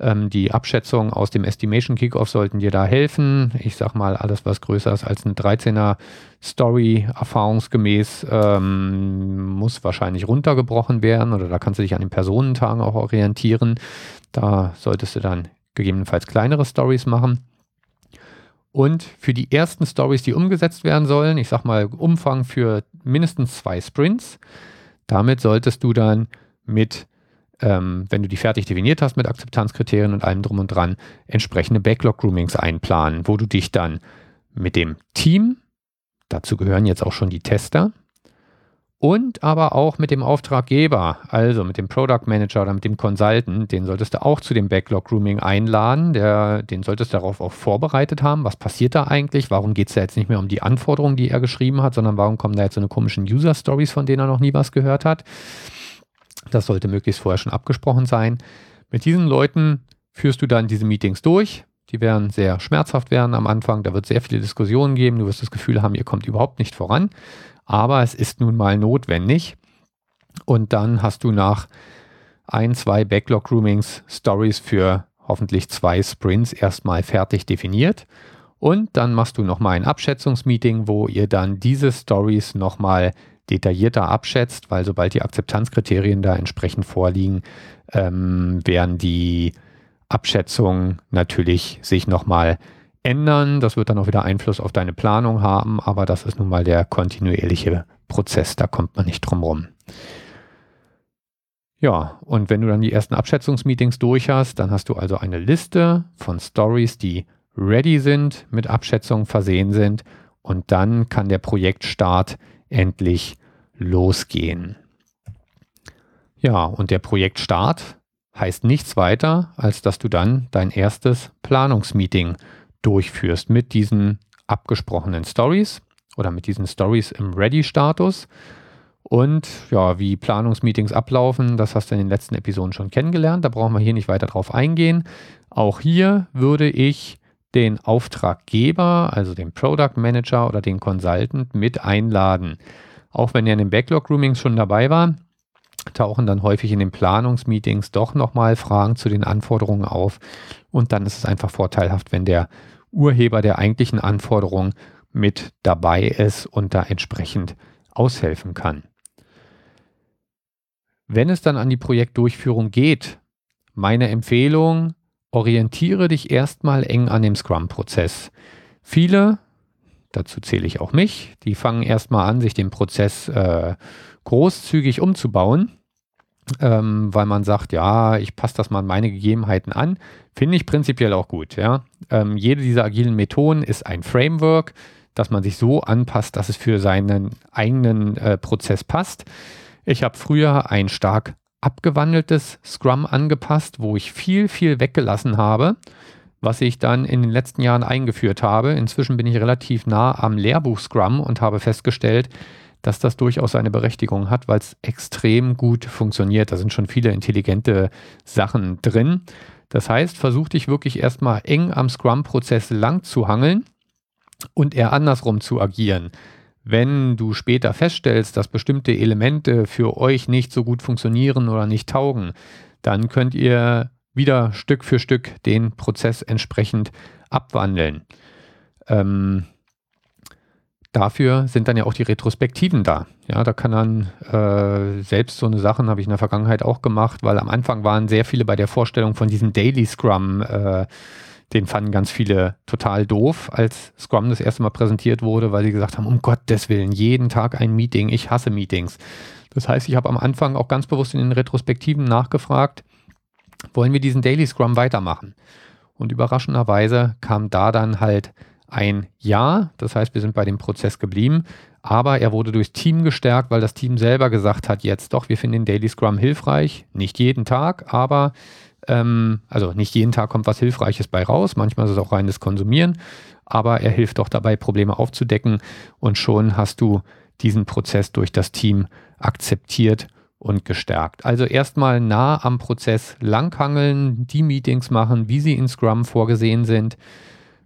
Ähm, die Abschätzungen aus dem Estimation Kickoff sollten dir da helfen. Ich sag mal, alles, was größer ist als eine 13er Story, erfahrungsgemäß, ähm, muss wahrscheinlich runtergebrochen werden oder da kannst du dich an den Personentagen auch orientieren. Da solltest du dann gegebenenfalls kleinere Stories machen. Und für die ersten Stories, die umgesetzt werden sollen, ich sag mal Umfang für mindestens zwei Sprints, damit solltest du dann mit, ähm, wenn du die fertig definiert hast mit Akzeptanzkriterien und allem drum und dran, entsprechende Backlog-Groomings einplanen, wo du dich dann mit dem Team, dazu gehören jetzt auch schon die Tester, und aber auch mit dem Auftraggeber, also mit dem Product Manager oder mit dem Consultant, den solltest du auch zu dem Backlog Grooming einladen, der, den solltest du darauf auch vorbereitet haben. Was passiert da eigentlich? Warum geht es da jetzt nicht mehr um die Anforderungen, die er geschrieben hat, sondern warum kommen da jetzt so eine komischen User Stories, von denen er noch nie was gehört hat? Das sollte möglichst vorher schon abgesprochen sein. Mit diesen Leuten führst du dann diese Meetings durch. Die werden sehr schmerzhaft werden am Anfang. Da wird sehr viele Diskussionen geben. Du wirst das Gefühl haben, ihr kommt überhaupt nicht voran aber es ist nun mal notwendig. Und dann hast du nach ein, zwei Backlog-Groomings Stories für hoffentlich zwei Sprints erstmal fertig definiert. Und dann machst du nochmal ein Abschätzungsmeeting, wo ihr dann diese Stories nochmal detaillierter abschätzt, weil sobald die Akzeptanzkriterien da entsprechend vorliegen, ähm, werden die Abschätzungen natürlich sich nochmal ändern. Das wird dann auch wieder Einfluss auf deine Planung haben, aber das ist nun mal der kontinuierliche Prozess, da kommt man nicht drum rum. Ja, und wenn du dann die ersten Abschätzungsmeetings durch hast, dann hast du also eine Liste von Stories, die ready sind, mit Abschätzungen versehen sind und dann kann der Projektstart endlich losgehen. Ja, und der Projektstart heißt nichts weiter, als dass du dann dein erstes Planungsmeeting durchführst mit diesen abgesprochenen Stories oder mit diesen Stories im Ready-Status. Und ja, wie Planungsmeetings ablaufen, das hast du in den letzten Episoden schon kennengelernt. Da brauchen wir hier nicht weiter drauf eingehen. Auch hier würde ich den Auftraggeber, also den Product Manager oder den Consultant mit einladen. Auch wenn er in den Backlog-Groomings schon dabei war, tauchen dann häufig in den Planungsmeetings doch nochmal Fragen zu den Anforderungen auf. Und dann ist es einfach vorteilhaft, wenn der Urheber der eigentlichen Anforderung mit dabei ist und da entsprechend aushelfen kann. Wenn es dann an die Projektdurchführung geht, meine Empfehlung, orientiere dich erstmal eng an dem Scrum-Prozess. Viele, dazu zähle ich auch mich, die fangen erstmal an, sich den Prozess äh, großzügig umzubauen, ähm, weil man sagt, ja, ich passe das mal an meine Gegebenheiten an. Finde ich prinzipiell auch gut. Ja? Ähm, jede dieser agilen Methoden ist ein Framework, dass man sich so anpasst, dass es für seinen eigenen äh, Prozess passt. Ich habe früher ein stark abgewandeltes Scrum angepasst, wo ich viel, viel weggelassen habe, was ich dann in den letzten Jahren eingeführt habe. Inzwischen bin ich relativ nah am Lehrbuch Scrum und habe festgestellt, dass das durchaus eine Berechtigung hat, weil es extrem gut funktioniert. Da sind schon viele intelligente Sachen drin. Das heißt, versuch dich wirklich erstmal eng am Scrum-Prozess lang zu hangeln und eher andersrum zu agieren. Wenn du später feststellst, dass bestimmte Elemente für euch nicht so gut funktionieren oder nicht taugen, dann könnt ihr wieder Stück für Stück den Prozess entsprechend abwandeln. Ähm, dafür sind dann ja auch die Retrospektiven da. Ja, da kann dann äh, selbst so eine Sachen habe ich in der Vergangenheit auch gemacht, weil am Anfang waren sehr viele bei der Vorstellung von diesem Daily Scrum äh, den fanden ganz viele total doof, als Scrum das erste Mal präsentiert wurde, weil sie gesagt haben, um Gottes Willen, jeden Tag ein Meeting, ich hasse Meetings. Das heißt, ich habe am Anfang auch ganz bewusst in den Retrospektiven nachgefragt, wollen wir diesen Daily Scrum weitermachen? Und überraschenderweise kam da dann halt ein Ja. Das heißt, wir sind bei dem Prozess geblieben. Aber er wurde durchs Team gestärkt, weil das Team selber gesagt hat, jetzt doch, wir finden den Daily Scrum hilfreich. Nicht jeden Tag, aber ähm, also nicht jeden Tag kommt was Hilfreiches bei raus, manchmal ist es auch reines Konsumieren, aber er hilft doch dabei, Probleme aufzudecken und schon hast du diesen Prozess durch das Team akzeptiert und gestärkt. Also erstmal nah am Prozess langhangeln, die Meetings machen, wie sie in Scrum vorgesehen sind.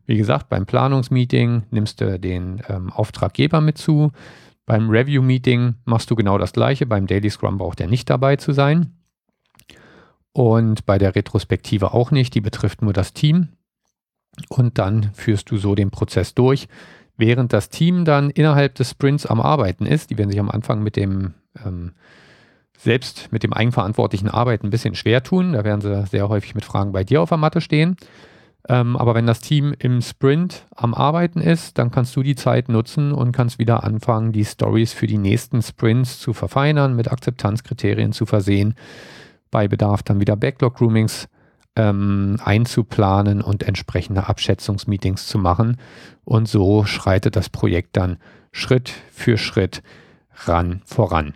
Wie gesagt, beim Planungsmeeting nimmst du den ähm, Auftraggeber mit zu. Beim Review-Meeting machst du genau das gleiche. Beim Daily Scrum braucht er nicht dabei zu sein und bei der Retrospektive auch nicht, die betrifft nur das Team. Und dann führst du so den Prozess durch, während das Team dann innerhalb des Sprints am Arbeiten ist. Die werden sich am Anfang mit dem ähm, selbst mit dem eigenverantwortlichen Arbeiten ein bisschen schwer tun. Da werden sie sehr häufig mit Fragen bei dir auf der Matte stehen. Ähm, aber wenn das Team im Sprint am Arbeiten ist, dann kannst du die Zeit nutzen und kannst wieder anfangen, die Stories für die nächsten Sprints zu verfeinern, mit Akzeptanzkriterien zu versehen bei Bedarf dann wieder Backlog-Groomings ähm, einzuplanen und entsprechende Abschätzungsmeetings zu machen. Und so schreitet das Projekt dann Schritt für Schritt ran voran.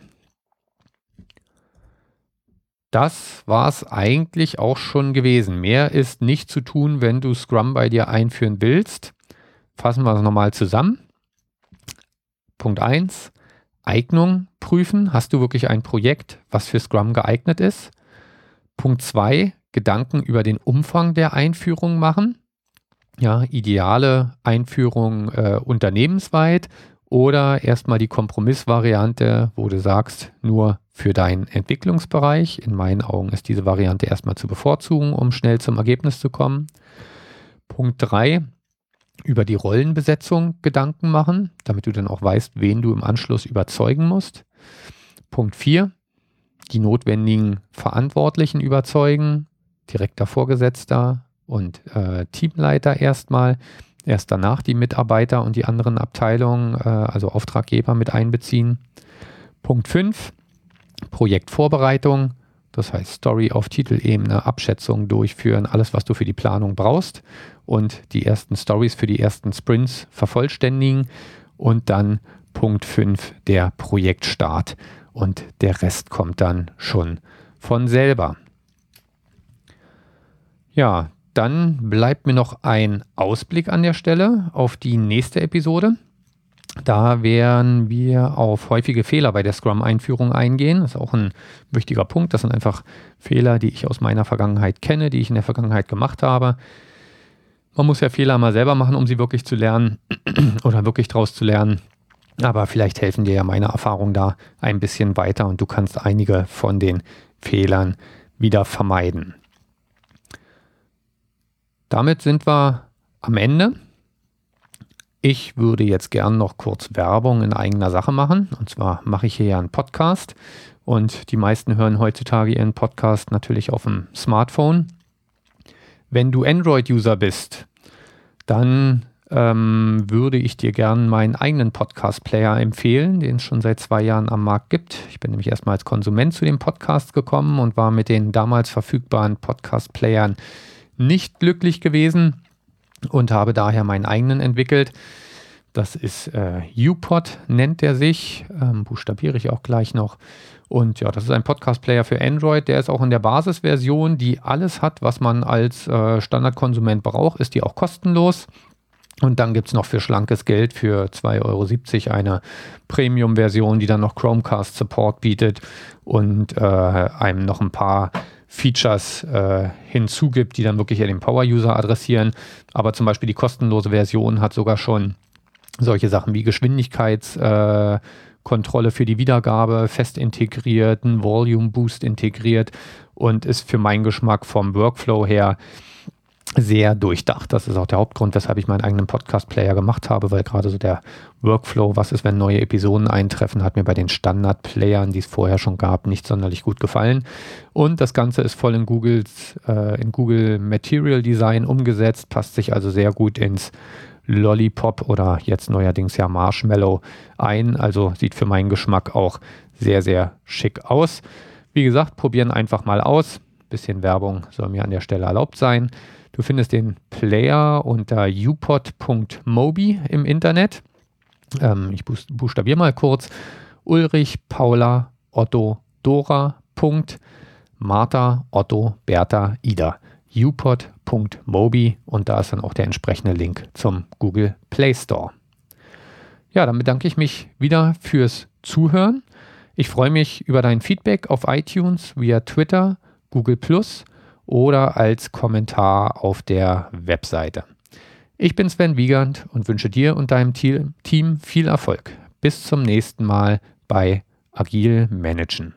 Das war es eigentlich auch schon gewesen. Mehr ist nicht zu tun, wenn du Scrum bei dir einführen willst. Fassen wir es nochmal zusammen. Punkt 1. Eignung prüfen. Hast du wirklich ein Projekt, was für Scrum geeignet ist? Punkt 2, Gedanken über den Umfang der Einführung machen. Ja, ideale Einführung äh, unternehmensweit oder erstmal die Kompromissvariante, wo du sagst, nur für deinen Entwicklungsbereich. In meinen Augen ist diese Variante erstmal zu bevorzugen, um schnell zum Ergebnis zu kommen. Punkt 3, über die Rollenbesetzung Gedanken machen, damit du dann auch weißt, wen du im Anschluss überzeugen musst. Punkt 4, die notwendigen Verantwortlichen überzeugen, direkter Vorgesetzter und äh, Teamleiter erstmal, erst danach die Mitarbeiter und die anderen Abteilungen, äh, also Auftraggeber mit einbeziehen. Punkt 5, Projektvorbereitung, das heißt Story auf Titelebene, Abschätzung durchführen, alles, was du für die Planung brauchst und die ersten Stories für die ersten Sprints vervollständigen und dann Punkt 5, der Projektstart und der Rest kommt dann schon von selber. Ja, dann bleibt mir noch ein Ausblick an der Stelle auf die nächste Episode. Da werden wir auf häufige Fehler bei der Scrum-Einführung eingehen. Das ist auch ein wichtiger Punkt. Das sind einfach Fehler, die ich aus meiner Vergangenheit kenne, die ich in der Vergangenheit gemacht habe. Man muss ja Fehler mal selber machen, um sie wirklich zu lernen oder wirklich daraus zu lernen. Aber vielleicht helfen dir ja meine Erfahrungen da ein bisschen weiter und du kannst einige von den Fehlern wieder vermeiden. Damit sind wir am Ende. Ich würde jetzt gern noch kurz Werbung in eigener Sache machen. Und zwar mache ich hier ja einen Podcast. Und die meisten hören heutzutage ihren Podcast natürlich auf dem Smartphone. Wenn du Android-User bist, dann ähm, würde ich dir gern meinen eigenen Podcast-Player empfehlen, den es schon seit zwei Jahren am Markt gibt. Ich bin nämlich erstmal als Konsument zu dem Podcast gekommen und war mit den damals verfügbaren Podcast-Playern nicht glücklich gewesen und habe daher meinen eigenen entwickelt. Das ist äh, UPod, nennt er sich, ähm, buchstabiere ich auch gleich noch. Und ja, das ist ein Podcast-Player für Android. Der ist auch in der Basisversion, die alles hat, was man als äh, Standardkonsument braucht, ist die auch kostenlos. Und dann gibt es noch für schlankes Geld für 2,70 Euro eine Premium-Version, die dann noch Chromecast-Support bietet und äh, einem noch ein paar Features äh, hinzugibt, die dann wirklich den Power-User adressieren. Aber zum Beispiel die kostenlose Version hat sogar schon solche Sachen wie Geschwindigkeitskontrolle äh, für die Wiedergabe fest integriert, ein Volume Boost integriert und ist für meinen Geschmack vom Workflow her sehr durchdacht. Das ist auch der Hauptgrund, weshalb ich meinen eigenen Podcast-Player gemacht habe, weil gerade so der Workflow, was ist, wenn neue Episoden eintreffen, hat mir bei den Standard-Playern, die es vorher schon gab, nicht sonderlich gut gefallen. Und das Ganze ist voll in Googles, äh, in Google Material Design umgesetzt, passt sich also sehr gut ins Lollipop oder jetzt neuerdings ja Marshmallow ein. Also sieht für meinen Geschmack auch sehr, sehr schick aus. Wie gesagt, probieren einfach mal aus. Bisschen Werbung soll mir an der Stelle erlaubt sein. Du findest den Player unter upod.mobi im Internet. Ähm, ich buchstabiere mal kurz. Ulrich, Paula, Otto, Dora, Punkt, Martha, Otto, Bertha, Ida. upod.mobi und da ist dann auch der entsprechende Link zum Google Play Store. Ja, dann bedanke ich mich wieder fürs Zuhören. Ich freue mich über dein Feedback auf iTunes via Twitter, Google Plus oder als Kommentar auf der Webseite. Ich bin Sven Wiegand und wünsche dir und deinem Team viel Erfolg. Bis zum nächsten Mal bei Agil Managen.